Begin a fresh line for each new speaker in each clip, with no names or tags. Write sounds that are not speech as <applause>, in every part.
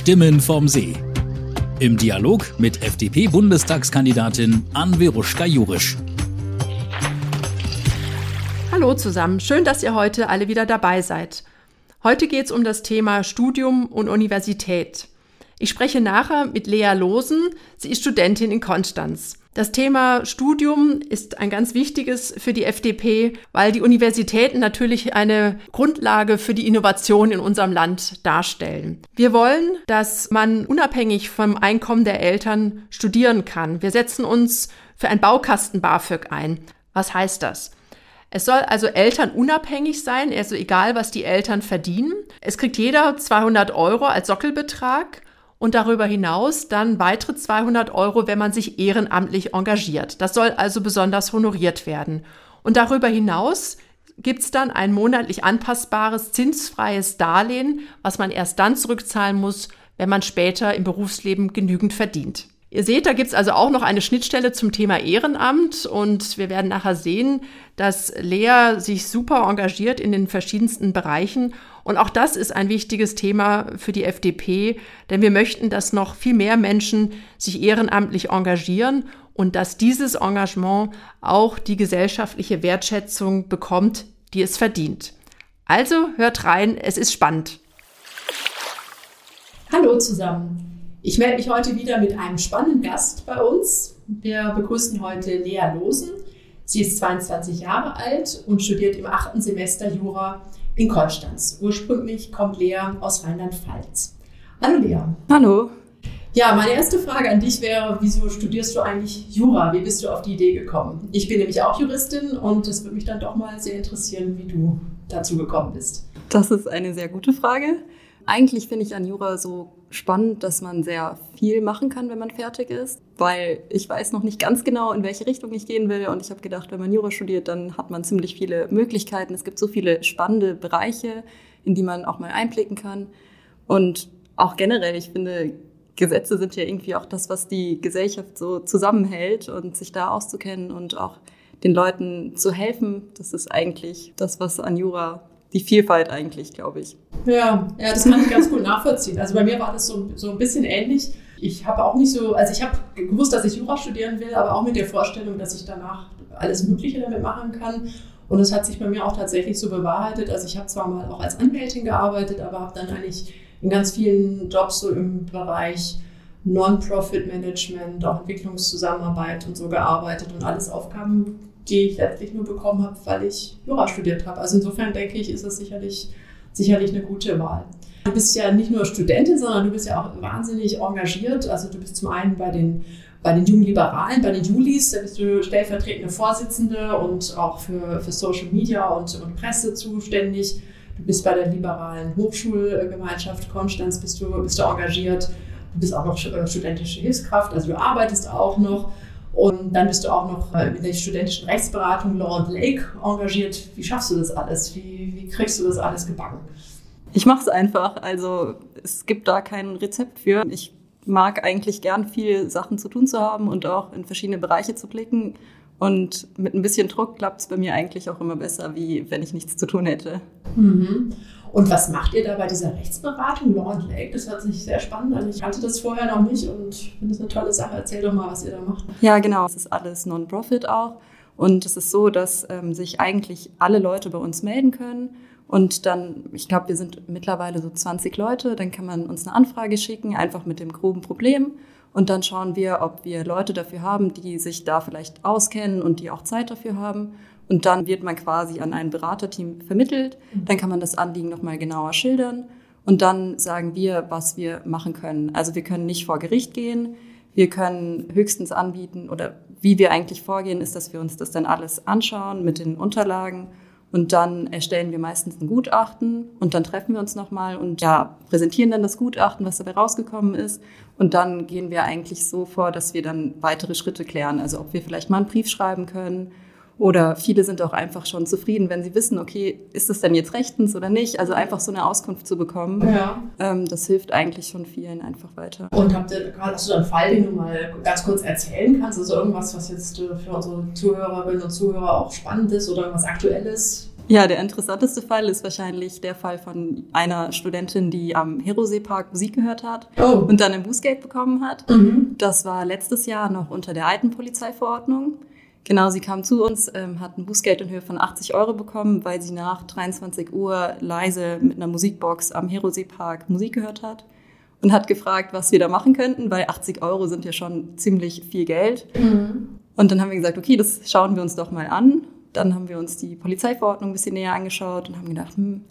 Stimmen vom See. Im Dialog mit FDP-Bundestagskandidatin Anveruschka Jurisch.
Hallo zusammen, schön, dass ihr heute alle wieder dabei seid. Heute geht es um das Thema Studium und Universität. Ich spreche nachher mit Lea Losen. Sie ist Studentin in Konstanz. Das Thema Studium ist ein ganz wichtiges für die FDP, weil die Universitäten natürlich eine Grundlage für die Innovation in unserem Land darstellen. Wir wollen, dass man unabhängig vom Einkommen der Eltern studieren kann. Wir setzen uns für ein Baukasten BAföG ein. Was heißt das? Es soll also elternunabhängig sein, also egal, was die Eltern verdienen. Es kriegt jeder 200 Euro als Sockelbetrag und darüber hinaus dann weitere 200 Euro, wenn man sich ehrenamtlich engagiert. Das soll also besonders honoriert werden. Und darüber hinaus gibt es dann ein monatlich anpassbares, zinsfreies Darlehen, was man erst dann zurückzahlen muss, wenn man später im Berufsleben genügend verdient. Ihr seht, da gibt's also auch noch eine Schnittstelle zum Thema Ehrenamt und wir werden nachher sehen, dass Lea sich super engagiert in den verschiedensten Bereichen und auch das ist ein wichtiges Thema für die FDP, denn wir möchten, dass noch viel mehr Menschen sich ehrenamtlich engagieren und dass dieses Engagement auch die gesellschaftliche Wertschätzung bekommt, die es verdient. Also hört rein, es ist spannend.
Hallo zusammen. Ich melde mich heute wieder mit einem spannenden Gast bei uns. Wir begrüßen heute Lea Losen. Sie ist 22 Jahre alt und studiert im achten Semester Jura in Konstanz. Ursprünglich kommt Lea aus Rheinland-Pfalz. Hallo Lea.
Hallo.
Ja, meine erste Frage an dich wäre, wieso studierst du eigentlich Jura? Wie bist du auf die Idee gekommen? Ich bin nämlich auch Juristin und es würde mich dann doch mal sehr interessieren, wie du dazu gekommen bist.
Das ist eine sehr gute Frage. Eigentlich finde ich an Jura so spannend, dass man sehr viel machen kann, wenn man fertig ist, weil ich weiß noch nicht ganz genau, in welche Richtung ich gehen will. Und ich habe gedacht, wenn man Jura studiert, dann hat man ziemlich viele Möglichkeiten. Es gibt so viele spannende Bereiche, in die man auch mal einblicken kann. Und auch generell, ich finde, Gesetze sind ja irgendwie auch das, was die Gesellschaft so zusammenhält und sich da auszukennen und auch den Leuten zu helfen, das ist eigentlich das, was an Jura die Vielfalt eigentlich, glaube ich.
Ja, ja, das kann ich ganz gut nachvollziehen. Also bei mir war das so, so ein bisschen ähnlich. Ich habe auch nicht so, also ich habe gewusst, dass ich Jura studieren will, aber auch mit der Vorstellung, dass ich danach alles Mögliche damit machen kann. Und das hat sich bei mir auch tatsächlich so bewahrheitet. Also ich habe zwar mal auch als Anwältin gearbeitet, aber habe dann eigentlich in ganz vielen Jobs so im Bereich Non-Profit-Management, auch Entwicklungszusammenarbeit und so gearbeitet und alles Aufgaben, die ich letztlich nur bekommen habe, weil ich Jura studiert habe. Also insofern denke ich, ist es sicherlich, sicherlich eine gute Wahl. Du bist ja nicht nur Studentin, sondern du bist ja auch wahnsinnig engagiert. Also du bist zum einen bei den, bei den Jungen Liberalen, bei den Julis, da bist du stellvertretende Vorsitzende und auch für, für Social Media und, und Presse zuständig. Du bist bei der liberalen Hochschulgemeinschaft Konstanz, bist du, bist du engagiert. Du bist auch noch äh, studentische Hilfskraft, also du arbeitest auch noch. Und dann bist du auch noch äh, in der studentischen Rechtsberatung Law and Lake engagiert. Wie schaffst du das alles? Wie, wie kriegst du das alles gebacken?
Ich mache es einfach. Also es gibt da kein Rezept für. Ich mag eigentlich gern viel Sachen zu tun zu haben und auch in verschiedene Bereiche zu blicken. Und mit ein bisschen Druck klappt es bei mir eigentlich auch immer besser, wie wenn ich nichts zu tun hätte.
Mhm. Und was macht ihr da bei dieser Rechtsberatung Law and Lake? Das hört sich sehr spannend an. Ich kannte das vorher noch nicht und finde es eine tolle Sache. Erzähl doch mal, was ihr da macht.
Ja, genau. Es ist alles Non-Profit auch. Und es ist so, dass ähm, sich eigentlich alle Leute bei uns melden können. Und dann, ich glaube, wir sind mittlerweile so 20 Leute. Dann kann man uns eine Anfrage schicken, einfach mit dem groben Problem. Und dann schauen wir, ob wir Leute dafür haben, die sich da vielleicht auskennen und die auch Zeit dafür haben. Und dann wird man quasi an ein Beraterteam vermittelt. Mhm. Dann kann man das Anliegen nochmal genauer schildern. Und dann sagen wir, was wir machen können. Also wir können nicht vor Gericht gehen. Wir können höchstens anbieten oder wie wir eigentlich vorgehen, ist, dass wir uns das dann alles anschauen mit den Unterlagen und dann erstellen wir meistens ein Gutachten und dann treffen wir uns nochmal und ja, präsentieren dann das Gutachten, was dabei rausgekommen ist. Und dann gehen wir eigentlich so vor, dass wir dann weitere Schritte klären. Also ob wir vielleicht mal einen Brief schreiben können oder viele sind auch einfach schon zufrieden, wenn sie wissen, okay, ist das denn jetzt rechtens oder nicht? Also einfach so eine Auskunft zu bekommen,
ja.
ähm, das hilft eigentlich schon vielen einfach weiter.
Und habt ihr, hast du einen Fall, den du mal ganz kurz erzählen kannst? Also irgendwas, was jetzt für unsere Zuhörerinnen und Zuhörer auch spannend ist oder irgendwas Aktuelles?
Ja, der interessanteste Fall ist wahrscheinlich der Fall von einer Studentin, die am Herosee-Park Musik gehört hat oh. und dann ein Bußgeld bekommen hat. Mhm. Das war letztes Jahr noch unter der alten Polizeiverordnung. Genau, sie kam zu uns, ähm, hat ein Bußgeld in Höhe von 80 Euro bekommen, weil sie nach 23 Uhr leise mit einer Musikbox am Herosee-Park Musik gehört hat und hat gefragt, was wir da machen könnten, weil 80 Euro sind ja schon ziemlich viel Geld. Mhm. Und dann haben wir gesagt, okay, das schauen wir uns doch mal an. Dann haben wir uns die Polizeiverordnung ein bisschen näher angeschaut und haben gedacht, hm,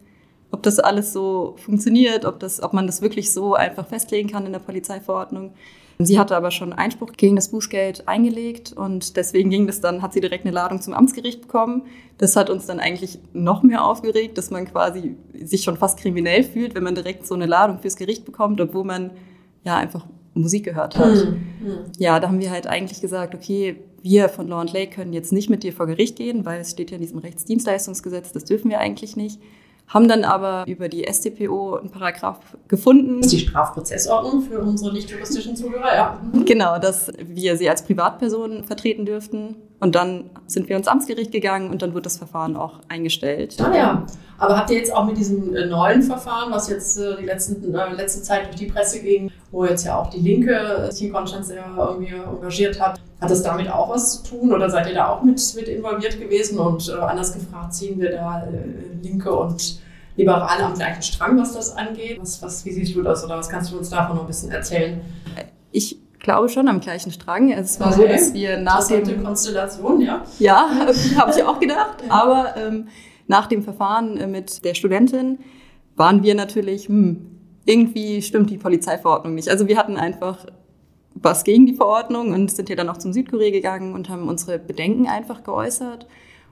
ob das alles so funktioniert, ob, das, ob man das wirklich so einfach festlegen kann in der Polizeiverordnung. Sie hatte aber schon Einspruch gegen das Bußgeld eingelegt und deswegen ging das dann, hat sie direkt eine Ladung zum Amtsgericht bekommen. Das hat uns dann eigentlich noch mehr aufgeregt, dass man quasi sich schon fast kriminell fühlt, wenn man direkt so eine Ladung fürs Gericht bekommt, obwohl man ja einfach Musik gehört hat. Mhm. Ja, da haben wir halt eigentlich gesagt, okay, wir von Law and Lake können jetzt nicht mit dir vor Gericht gehen, weil es steht ja in diesem Rechtsdienstleistungsgesetz, das dürfen wir eigentlich nicht haben dann aber über die StPO einen Paragraph gefunden.
Das ist die Strafprozessordnung für unsere nicht juristischen Zuhörer, ja.
Genau, dass wir sie als Privatperson vertreten dürften. Und dann sind wir ins Amtsgericht gegangen und dann wird das Verfahren auch eingestellt.
Ah ja, aber habt ihr jetzt auch mit diesem äh, neuen Verfahren, was jetzt äh, die letzten, äh, letzte Zeit durch die Presse ging, wo jetzt ja auch die Linke sich in Konstanz sehr irgendwie engagiert hat, hat das damit auch was zu tun oder seid ihr da auch mit, mit involviert gewesen? Und äh, anders gefragt, ziehen wir da äh, Linke und Liberale am gleichen Strang, was das angeht? Was, was, wie siehst du das oder was kannst du uns davon noch ein bisschen erzählen?
Ich glaube schon am gleichen Strang. Es war okay. so, dass wir nach dem
Konstellation, ja.
Ja, <laughs> habe ich auch gedacht. Aber ähm, nach dem Verfahren äh, mit der Studentin waren wir natürlich, hm, irgendwie stimmt die Polizeiverordnung nicht. Also wir hatten einfach was gegen die Verordnung und sind ja dann auch zum Südkorea gegangen und haben unsere Bedenken einfach geäußert.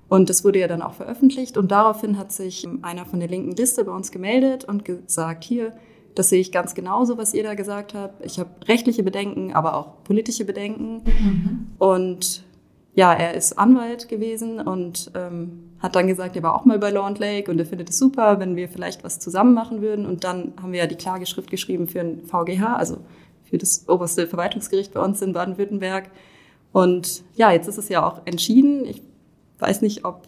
Und das wurde ja dann auch veröffentlicht. Und daraufhin hat sich einer von der linken Liste bei uns gemeldet und gesagt, hier, das sehe ich ganz genauso, was ihr da gesagt habt. Ich habe rechtliche Bedenken, aber auch politische Bedenken. Mhm. Und ja, er ist Anwalt gewesen und ähm, hat dann gesagt, er war auch mal bei Law Lake und er findet es super, wenn wir vielleicht was zusammen machen würden. Und dann haben wir ja die Klageschrift geschrieben für ein VGH, also für das oberste Verwaltungsgericht bei uns in Baden-Württemberg. Und ja, jetzt ist es ja auch entschieden. Ich weiß nicht, ob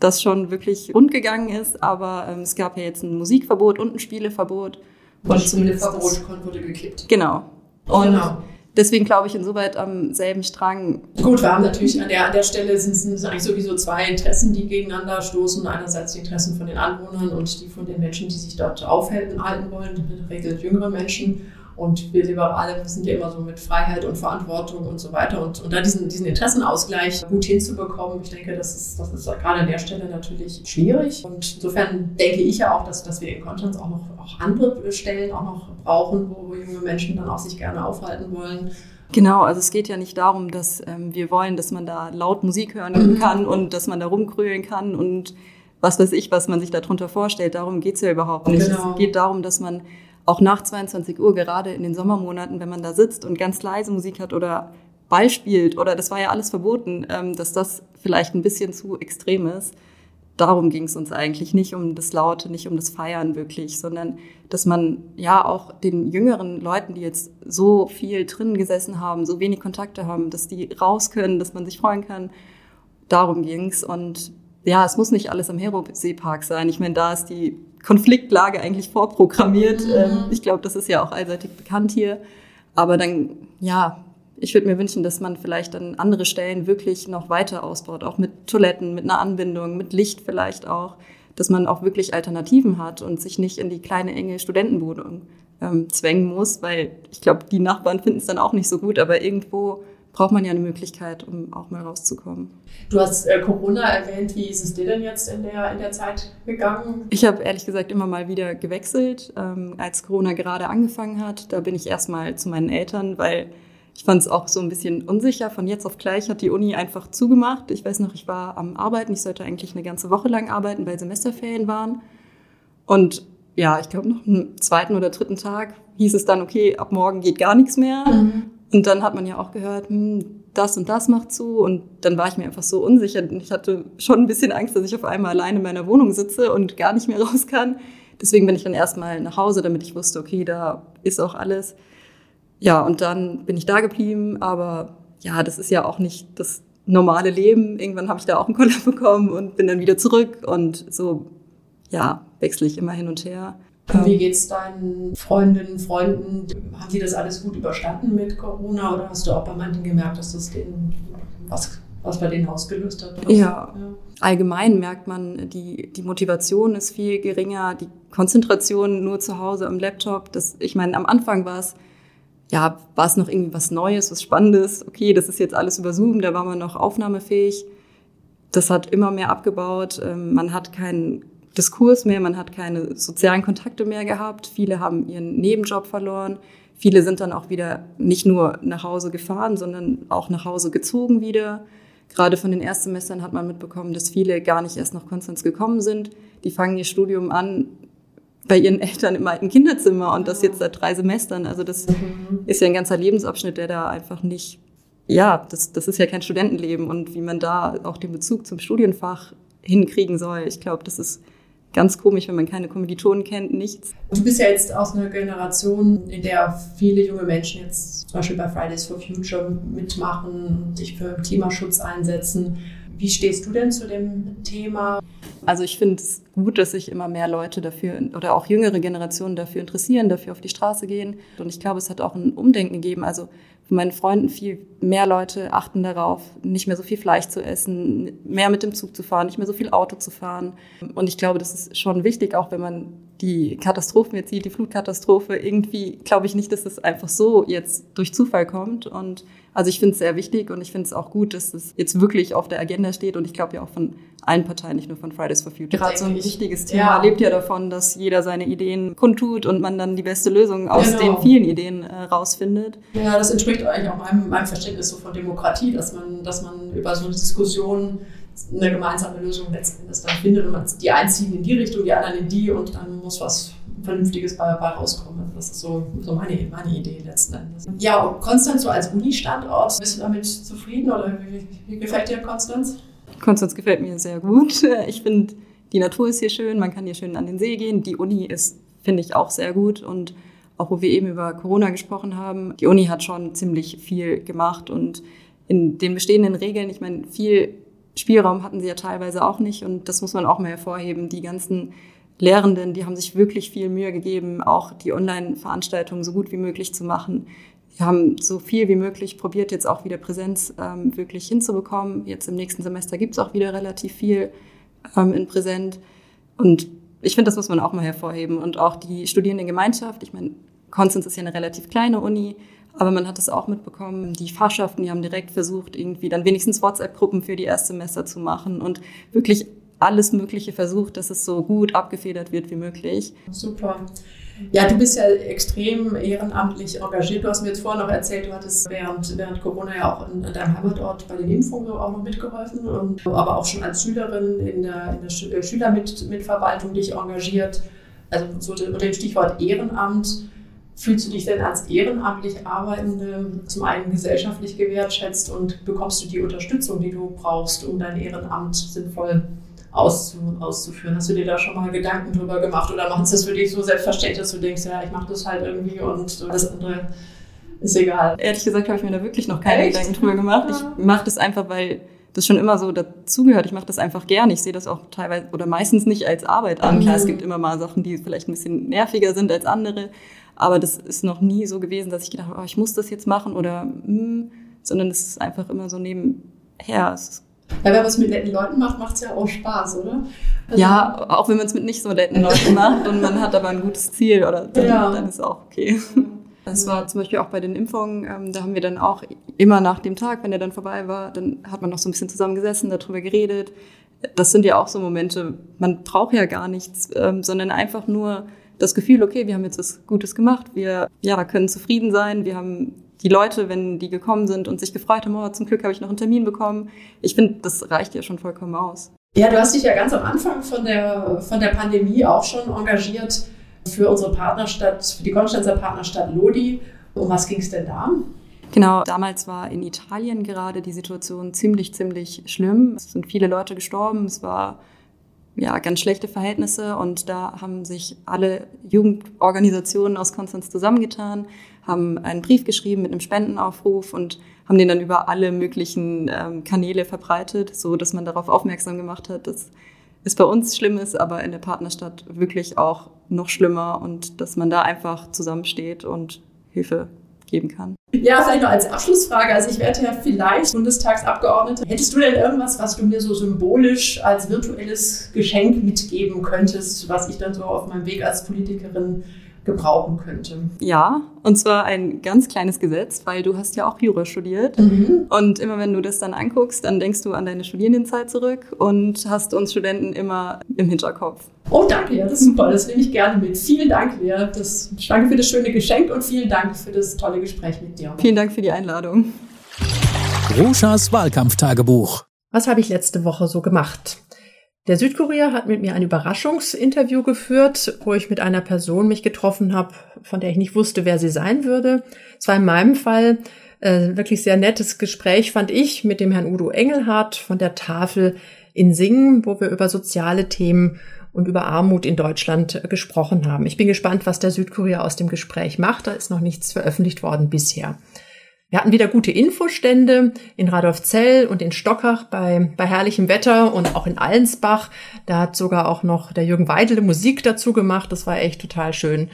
das schon wirklich rund gegangen ist, aber ähm, es gab ja jetzt ein Musikverbot und ein Spieleverbot.
Und das Spieleverbot wurde gekippt.
Genau. Und genau. deswegen glaube ich insoweit am selben Strang.
Gut, wir haben natürlich an der, an der Stelle sind es eigentlich sowieso zwei Interessen, die gegeneinander stoßen. Einerseits die Interessen von den Anwohnern und die von den Menschen, die sich dort aufhalten halten wollen, in der Regel jüngere Menschen. Und wir Liberale sind ja immer so mit Freiheit und Verantwortung und so weiter. Und, und da diesen, diesen Interessenausgleich gut hinzubekommen, ich denke, das ist, das ist gerade an der Stelle natürlich schwierig. Und insofern denke ich ja auch, dass, dass wir in Konstanz auch noch auch andere Stellen auch noch brauchen, wo junge Menschen dann auch sich gerne aufhalten wollen.
Genau, also es geht ja nicht darum, dass ähm, wir wollen, dass man da laut Musik hören <clears throat> kann und dass man da rumkrölen kann und was weiß ich, was man sich darunter vorstellt. Darum geht's ja überhaupt nicht. Genau. Es geht darum, dass man auch nach 22 Uhr, gerade in den Sommermonaten, wenn man da sitzt und ganz leise Musik hat oder Ball spielt oder das war ja alles verboten, ähm, dass das vielleicht ein bisschen zu extrem ist. Darum ging es uns eigentlich nicht um das Laute, nicht um das Feiern wirklich, sondern dass man ja auch den jüngeren Leuten, die jetzt so viel drin gesessen haben, so wenig Kontakte haben, dass die raus können, dass man sich freuen kann. Darum ging's und ja, es muss nicht alles am Herosee-Park sein. Ich meine, da ist die Konfliktlage eigentlich vorprogrammiert. Mhm. Ähm, ich glaube, das ist ja auch allseitig bekannt hier. Aber dann, ja, ich würde mir wünschen, dass man vielleicht an andere Stellen wirklich noch weiter ausbaut, auch mit Toiletten, mit einer Anbindung, mit Licht vielleicht auch, dass man auch wirklich Alternativen hat und sich nicht in die kleine enge Studentenwohnung ähm, zwängen muss, weil ich glaube, die Nachbarn finden es dann auch nicht so gut, aber irgendwo braucht man ja eine Möglichkeit, um auch mal rauszukommen.
Du hast äh, Corona erwähnt. Wie ist es dir denn jetzt in der, in der Zeit gegangen?
Ich habe ehrlich gesagt immer mal wieder gewechselt. Ähm, als Corona gerade angefangen hat, da bin ich erstmal zu meinen Eltern, weil ich fand es auch so ein bisschen unsicher. Von jetzt auf gleich hat die Uni einfach zugemacht. Ich weiß noch, ich war am Arbeiten. Ich sollte eigentlich eine ganze Woche lang arbeiten, weil Semesterferien waren. Und ja, ich glaube, noch einen zweiten oder dritten Tag hieß es dann, okay, ab morgen geht gar nichts mehr. Mhm. Und dann hat man ja auch gehört, hm, das und das macht zu. Und dann war ich mir einfach so unsicher. Und ich hatte schon ein bisschen Angst, dass ich auf einmal alleine in meiner Wohnung sitze und gar nicht mehr <laughs> raus kann. Deswegen bin ich dann erstmal nach Hause, damit ich wusste, okay, da ist auch alles. Ja, und dann bin ich da geblieben. Aber ja, das ist ja auch nicht das normale Leben. Irgendwann habe ich da auch einen Koller <laughs> bekommen und bin dann wieder zurück und so, ja, wechsle ich immer hin und her.
Und wie geht's deinen Freundinnen, Freunden? Haben die das alles gut überstanden mit Corona oder hast du auch bei manchen gemerkt, dass das denen was, was bei denen ausgelöst hat?
Ja. ja. Allgemein merkt man, die, die Motivation ist viel geringer, die Konzentration nur zu Hause am Laptop. Das, ich meine, am Anfang war es ja, war es noch irgendwie was Neues, was Spannendes? Okay, das ist jetzt alles über Zoom, da war man noch aufnahmefähig. Das hat immer mehr abgebaut. Ähm, man hat keinen Diskurs mehr, man hat keine sozialen Kontakte mehr gehabt. Viele haben ihren Nebenjob verloren. Viele sind dann auch wieder nicht nur nach Hause gefahren, sondern auch nach Hause gezogen wieder. Gerade von den Erstsemestern hat man mitbekommen, dass viele gar nicht erst nach Konstanz gekommen sind. Die fangen ihr Studium an bei ihren Eltern im alten Kinderzimmer und das jetzt seit drei Semestern. Also das mhm. ist ja ein ganzer Lebensabschnitt, der da einfach nicht, ja, das, das ist ja kein Studentenleben und wie man da auch den Bezug zum Studienfach hinkriegen soll. Ich glaube, das ist ganz komisch, wenn man keine Kommilitonen kennt, nichts.
Du bist ja jetzt aus einer Generation, in der viele junge Menschen jetzt zum Beispiel bei Fridays for Future mitmachen, sich für Klimaschutz einsetzen. Wie stehst du denn zu dem Thema?
Also ich finde es gut, dass sich immer mehr Leute dafür oder auch jüngere Generationen dafür interessieren, dafür auf die Straße gehen. Und ich glaube, es hat auch ein Umdenken gegeben. Also von meinen Freunden viel mehr Leute achten darauf, nicht mehr so viel Fleisch zu essen, mehr mit dem Zug zu fahren, nicht mehr so viel Auto zu fahren. Und ich glaube, das ist schon wichtig, auch wenn man die Katastrophen jetzt sieht, die Flutkatastrophe, irgendwie glaube ich nicht, dass es einfach so jetzt durch Zufall kommt. Und also ich finde es sehr wichtig und ich finde es auch gut, dass es jetzt wirklich auf der Agenda steht und ich glaube ja auch von allen Parteien, nicht nur von Fridays for Future. Gerade so ein wichtiges Thema ja. lebt ja davon, dass jeder seine Ideen kundtut und man dann die beste Lösung aus genau. den vielen Ideen äh, rausfindet.
Ja, das entspricht eigentlich auch meinem, meinem Verständnis so von Demokratie, dass man, dass man über so eine Diskussion eine gemeinsame Lösung letzten Endes dann findet und man, die einen ziehen in die Richtung, die anderen in die und dann muss was Vernünftiges bei, bei rauskommen. Das ist so, so meine, meine Idee letzten Endes. Ja, und Konstanz so als Uni-Standort, bist du damit zufrieden oder wie, wie gefällt dir Konstanz?
Konstanz gefällt mir sehr gut. <laughs> Ich finde, die Natur ist hier schön, man kann hier schön an den See gehen. Die Uni ist, finde ich, auch sehr gut und auch wo wir eben über Corona gesprochen haben, die Uni hat schon ziemlich viel gemacht und in den bestehenden Regeln, ich meine, viel Spielraum hatten sie ja teilweise auch nicht und das muss man auch mal hervorheben. Die ganzen Lehrenden, die haben sich wirklich viel Mühe gegeben, auch die Online-Veranstaltungen so gut wie möglich zu machen. Die haben so viel wie möglich probiert, jetzt auch wieder Präsenz ähm, wirklich hinzubekommen. Jetzt im nächsten Semester gibt's auch wieder relativ viel ähm, in Präsent. Und ich finde, das muss man auch mal hervorheben. Und auch die Studierendengemeinschaft, ich meine, Konstanz ist ja eine relativ kleine Uni, aber man hat es auch mitbekommen, die Fachschaften, die haben direkt versucht, irgendwie dann wenigstens WhatsApp-Gruppen für die Erstsemester zu machen und wirklich alles Mögliche versucht, dass es so gut abgefedert wird wie möglich.
Super. Ja, du bist ja extrem ehrenamtlich engagiert. Du hast mir jetzt vorhin noch erzählt, du hattest während, während Corona ja auch in, deinem Heimatort bei den Impfungen auch noch mitgeholfen, und, aber auch schon als Schülerin in der, in der Schülermitverwaltung dich engagiert. Also so unter dem Stichwort Ehrenamt. Fühlst du dich denn als ehrenamtlich Arbeitende zum einen gesellschaftlich gewertschätzt und bekommst du die Unterstützung, die du brauchst, um dein Ehrenamt sinnvoll auszu, auszuführen. Hast du dir da schon mal Gedanken drüber gemacht oder machst du das für dich so selbstverständlich, dass du denkst, ja, ich mache das halt irgendwie und das andere ist egal?
Ehrlich gesagt habe ich mir da wirklich noch keine Echt? Gedanken drüber gemacht. Ja. Ich mache das einfach, weil das schon immer so dazugehört. Ich mache das einfach gern. Ich sehe das auch teilweise oder meistens nicht als Arbeit an. Klar, es mhm. gibt immer mal Sachen, die vielleicht ein bisschen nerviger sind als andere. Aber das ist noch nie so gewesen, dass ich gedacht habe, oh, ich muss das jetzt machen oder, hm, sondern es ist einfach immer so nebenher. Es
ja, wenn man es mit netten Leuten macht, macht es ja auch Spaß, oder?
Also ja, auch wenn man es mit nicht so netten Leuten <laughs> macht und man hat aber ein gutes Ziel, oder dann, ja. dann ist es auch okay. Das war zum Beispiel auch bei den Impfungen, ähm, da haben wir dann auch immer nach dem Tag, wenn der dann vorbei war, dann hat man noch so ein bisschen zusammengesessen, darüber geredet. Das sind ja auch so Momente, man braucht ja gar nichts, ähm, sondern einfach nur das Gefühl, okay, wir haben jetzt was Gutes gemacht, wir ja, können zufrieden sein, wir haben die Leute, wenn die gekommen sind und sich gefreut haben, oh, zum Glück habe ich noch einen Termin bekommen. Ich finde, das reicht ja schon vollkommen aus.
Ja, du hast dich ja ganz am Anfang von der, von der Pandemie auch schon engagiert für unsere Partnerstadt, für die Konstanzer Partnerstadt Lodi. Um was ging es denn da?
Genau, damals war in Italien gerade die Situation ziemlich, ziemlich schlimm. Es sind viele Leute gestorben. Es war ja, ganz schlechte Verhältnisse und da haben sich alle Jugendorganisationen aus Konstanz zusammengetan, haben einen Brief geschrieben mit einem Spendenaufruf und haben den dann über alle möglichen ähm, Kanäle verbreitet, so dass man darauf aufmerksam gemacht hat, dass es bei uns schlimm ist, aber in der Partnerstadt wirklich auch noch schlimmer und dass man da einfach zusammensteht und Hilfe geben kann.
Ja, vielleicht noch als Abschlussfrage. Also ich werde ja vielleicht Bundestagsabgeordnete. Hättest du denn irgendwas, was du mir so symbolisch als virtuelles Geschenk mitgeben könntest, was ich dann so auf meinem Weg als Politikerin gebrauchen könnte.
Ja, und zwar ein ganz kleines Gesetz, weil du hast ja auch Jura studiert. Mhm. Und immer wenn du das dann anguckst, dann denkst du an deine Studierendenzeit zurück und hast uns Studenten immer im Hinterkopf.
Oh, danke, ja, das ist super, das nehme ich gerne mit. Vielen Dank, Lea. Das, danke für das schöne Geschenk und vielen Dank für das tolle Gespräch mit dir.
Vielen Dank für die Einladung.
Ruschas Wahlkampftagebuch.
Was habe ich letzte Woche so gemacht? Der Südkurier hat mit mir ein Überraschungsinterview geführt, wo ich mit einer Person mich getroffen habe, von der ich nicht wusste, wer sie sein würde. Es war in meinem Fall äh, wirklich sehr nettes Gespräch, fand ich, mit dem Herrn Udo Engelhardt von der Tafel in Singen, wo wir über soziale Themen und über Armut in Deutschland äh, gesprochen haben. Ich bin gespannt, was der Südkurier aus dem Gespräch macht. Da ist noch nichts veröffentlicht worden bisher. Wir hatten wieder gute Infostände in Radolfzell und in Stockach bei, bei herrlichem Wetter und auch in Allensbach. Da hat sogar auch noch der Jürgen Weidele Musik dazu gemacht. Das war echt total schön.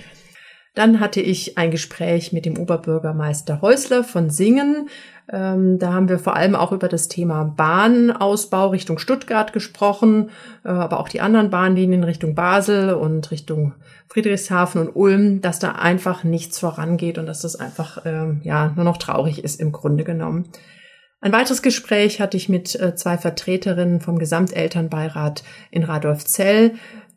Dann hatte ich ein Gespräch mit dem Oberbürgermeister Häusler von Singen. Ähm, da haben wir vor allem auch über das Thema Bahnausbau Richtung Stuttgart gesprochen, äh, aber auch die anderen Bahnlinien Richtung Basel und Richtung Friedrichshafen und Ulm, dass da einfach nichts vorangeht und dass das einfach ähm, ja nur noch traurig ist im Grunde genommen. Ein weiteres Gespräch hatte ich mit äh, zwei Vertreterinnen vom Gesamtelternbeirat in Radolfzell.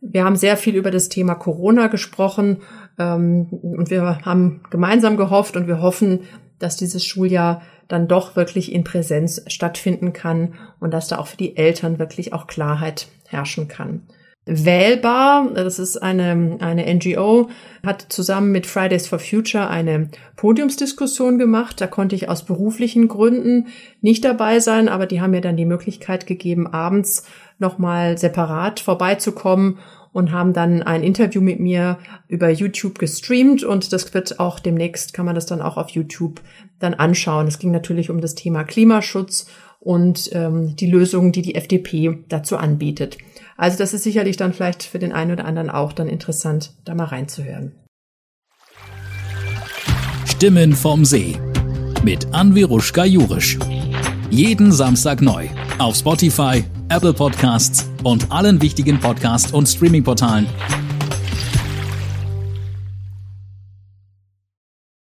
Wir haben sehr viel über das Thema Corona gesprochen ähm, und wir haben gemeinsam gehofft und wir hoffen, dass dieses Schuljahr dann doch wirklich in Präsenz stattfinden kann und dass da auch für die Eltern wirklich auch Klarheit herrschen kann. Wählbar, das ist eine, eine NGO, hat zusammen mit Fridays for Future eine Podiumsdiskussion gemacht. Da konnte ich aus beruflichen Gründen nicht dabei sein, aber die haben mir dann die Möglichkeit gegeben, abends nochmal separat vorbeizukommen und haben dann ein Interview mit mir über YouTube gestreamt und das wird auch demnächst, kann man das dann auch auf YouTube dann anschauen. Es ging natürlich um das Thema Klimaschutz und ähm, die Lösungen, die die FDP dazu anbietet. Also das ist sicherlich dann vielleicht für den einen oder anderen auch dann interessant, da mal reinzuhören.
Stimmen vom See mit Anviruschka Jurisch. Jeden Samstag neu auf Spotify, Apple Podcasts und allen wichtigen Podcast- und Streaming-Portalen